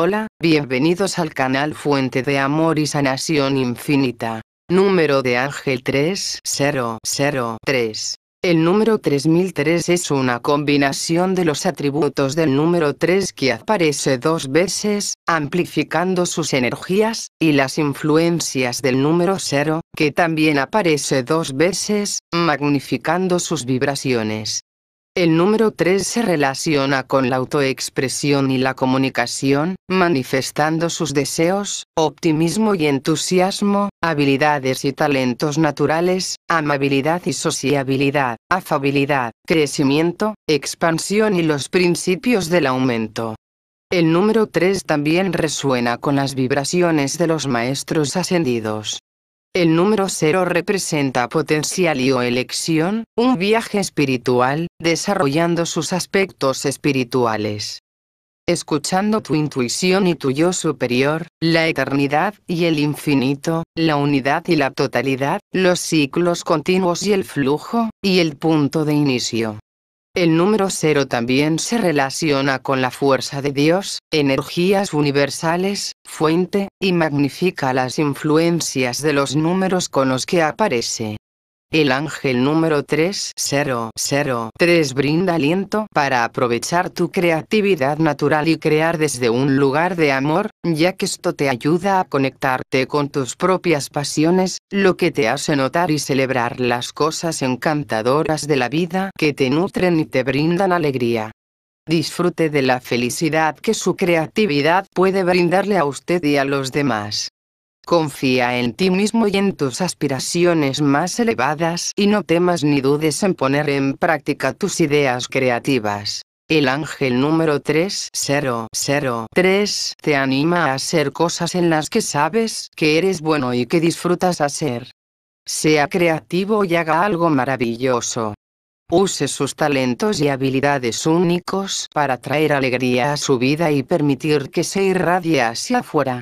Hola, bienvenidos al canal Fuente de Amor y Sanación Infinita. Número de Ángel 3003. El número 3003 es una combinación de los atributos del número 3 que aparece dos veces, amplificando sus energías, y las influencias del número 0, que también aparece dos veces, magnificando sus vibraciones. El número 3 se relaciona con la autoexpresión y la comunicación, manifestando sus deseos, optimismo y entusiasmo, habilidades y talentos naturales, amabilidad y sociabilidad, afabilidad, crecimiento, expansión y los principios del aumento. El número 3 también resuena con las vibraciones de los maestros ascendidos. El número 0 representa potencial y o elección, un viaje espiritual, desarrollando sus aspectos espirituales. Escuchando tu intuición y tu yo superior, la eternidad y el infinito, la unidad y la totalidad, los ciclos continuos y el flujo, y el punto de inicio. El número cero también se relaciona con la fuerza de Dios, energías universales, fuente, y magnifica las influencias de los números con los que aparece. El ángel número 3003 brinda aliento para aprovechar tu creatividad natural y crear desde un lugar de amor, ya que esto te ayuda a conectarte con tus propias pasiones, lo que te hace notar y celebrar las cosas encantadoras de la vida que te nutren y te brindan alegría. Disfrute de la felicidad que su creatividad puede brindarle a usted y a los demás. Confía en ti mismo y en tus aspiraciones más elevadas y no temas ni dudes en poner en práctica tus ideas creativas. El ángel número 3003 te anima a hacer cosas en las que sabes que eres bueno y que disfrutas hacer. Sea creativo y haga algo maravilloso. Use sus talentos y habilidades únicos para traer alegría a su vida y permitir que se irradie hacia afuera.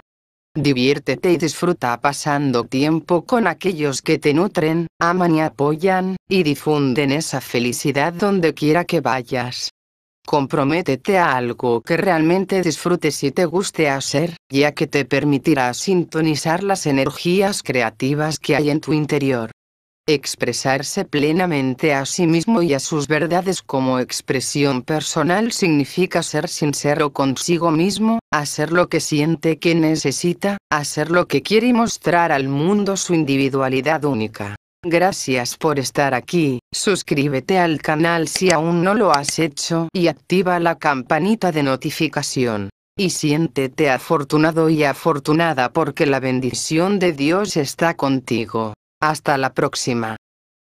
Diviértete y disfruta pasando tiempo con aquellos que te nutren, aman y apoyan, y difunden esa felicidad donde quiera que vayas. Comprométete a algo que realmente disfrutes y te guste hacer, ya que te permitirá sintonizar las energías creativas que hay en tu interior. Expresarse plenamente a sí mismo y a sus verdades como expresión personal significa ser sincero consigo mismo, hacer lo que siente que necesita, hacer lo que quiere y mostrar al mundo su individualidad única. Gracias por estar aquí, suscríbete al canal si aún no lo has hecho y activa la campanita de notificación. Y siéntete afortunado y afortunada porque la bendición de Dios está contigo. Hasta la próxima.